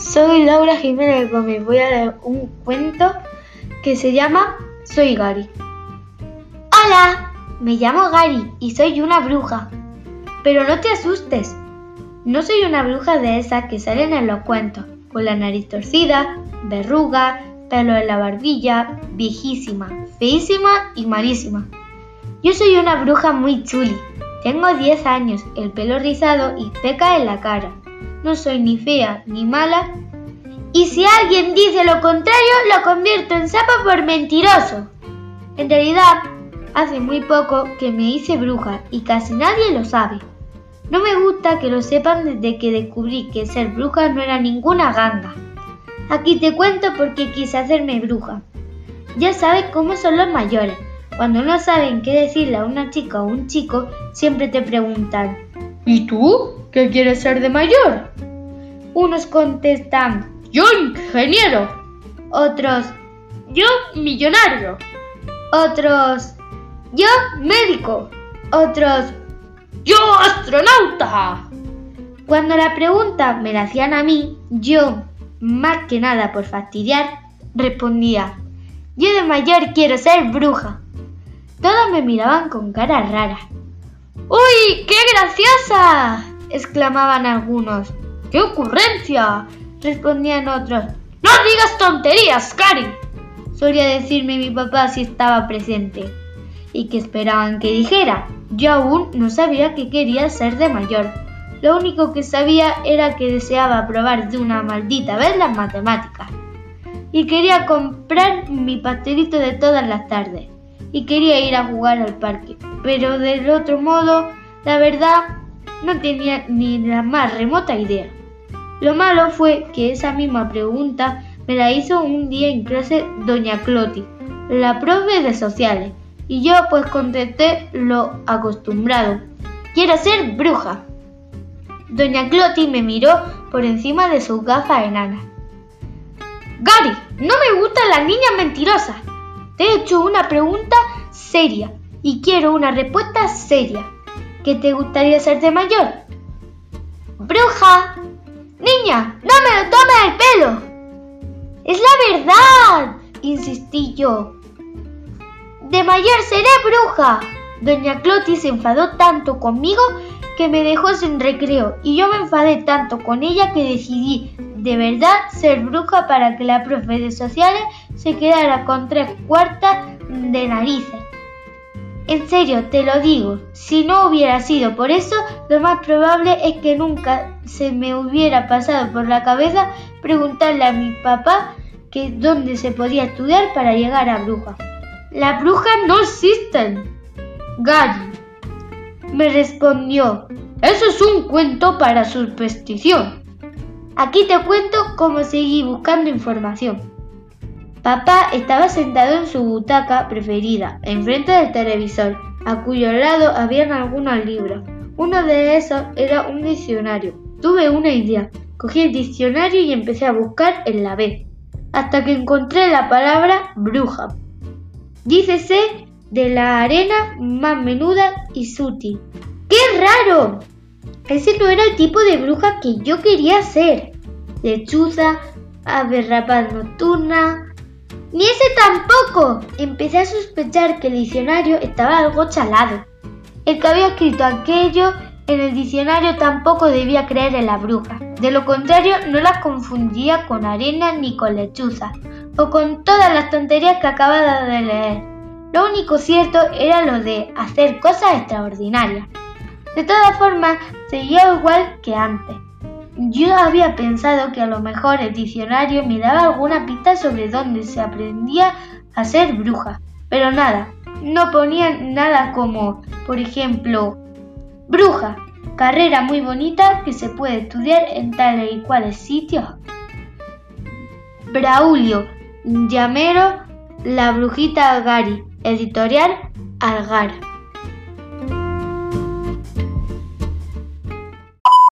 soy Laura Jiménez Gómez. Voy a leer un cuento que se llama Soy Gary. Hola, me llamo Gary y soy una bruja. Pero no te asustes, no soy una bruja de esas que salen en los cuentos, con la nariz torcida, verruga, pelo en la barbilla, viejísima, feísima y malísima. Yo soy una bruja muy chuli. Tengo 10 años, el pelo rizado y peca en la cara no soy ni fea ni mala. Y si alguien dice lo contrario, lo convierto en sapo por mentiroso. En realidad, hace muy poco que me hice bruja y casi nadie lo sabe. No me gusta que lo sepan desde que descubrí que ser bruja no era ninguna ganga. Aquí te cuento por qué quise hacerme bruja. Ya sabes cómo son los mayores. Cuando no saben qué decirle a una chica o un chico, siempre te preguntan ¿Y tú? ¿Qué quieres ser de mayor? Unos contestan, yo ingeniero. Otros, yo millonario. Otros, yo médico. Otros, yo astronauta. Cuando la pregunta me la hacían a mí, yo, más que nada por fastidiar, respondía, yo de mayor quiero ser bruja. Todos me miraban con cara rara. ¡Uy, qué graciosa! exclamaban algunos. ¡Qué ocurrencia! respondían otros. ¡No digas tonterías, Cari! solía decirme mi papá si estaba presente. ¿Y que esperaban que dijera? Yo aún no sabía que quería ser de mayor. Lo único que sabía era que deseaba probar de una maldita vez las matemáticas. Y quería comprar mi pastelito de todas las tardes. Y quería ir a jugar al parque. Pero del otro modo, la verdad, no tenía ni la más remota idea. Lo malo fue que esa misma pregunta me la hizo un día en clase doña Cloti, la profe de sociales, y yo pues contesté lo acostumbrado. Quiero ser bruja. Doña Cloti me miró por encima de sus gafas enanas. Gary, no me gustan las niñas mentirosas. Te he hecho una pregunta seria y quiero una respuesta seria. ¿Qué te gustaría ser de mayor? ¡Bruja! Niña, no me lo tomes el pelo. Es la verdad, insistí yo. De mayor seré bruja. Doña Cloti se enfadó tanto conmigo que me dejó sin recreo y yo me enfadé tanto con ella que decidí de verdad ser bruja para que la profe de sociales se quedara con tres cuartas de narices. En serio, te lo digo, si no hubiera sido por eso, lo más probable es que nunca se me hubiera pasado por la cabeza preguntarle a mi papá que dónde se podía estudiar para llegar a bruja. Las brujas no existen. Gary me respondió, eso es un cuento para superstición. Aquí te cuento cómo seguí buscando información. Papá estaba sentado en su butaca preferida, enfrente del televisor, a cuyo lado habían algunos libros. Uno de esos era un diccionario. Tuve una idea. Cogí el diccionario y empecé a buscar en la B, hasta que encontré la palabra bruja. Dícese de la arena más menuda y sutil. ¡Qué raro! Ese no era el tipo de bruja que yo quería ser. Lechuza, ave rapaz nocturna, ni ese tampoco. Empecé a sospechar que el diccionario estaba algo chalado. El que había escrito aquello en el diccionario tampoco debía creer en la bruja. De lo contrario, no las confundía con arena ni con lechuza, o con todas las tonterías que acababa de leer. Lo único cierto era lo de hacer cosas extraordinarias. De todas formas, seguía igual que antes. Yo había pensado que a lo mejor el diccionario me daba alguna pista sobre dónde se aprendía a ser bruja, pero nada, no ponía nada como, por ejemplo, bruja, carrera muy bonita que se puede estudiar en tales y cuales sitios. Braulio, llamero, la brujita Gary, editorial Algar.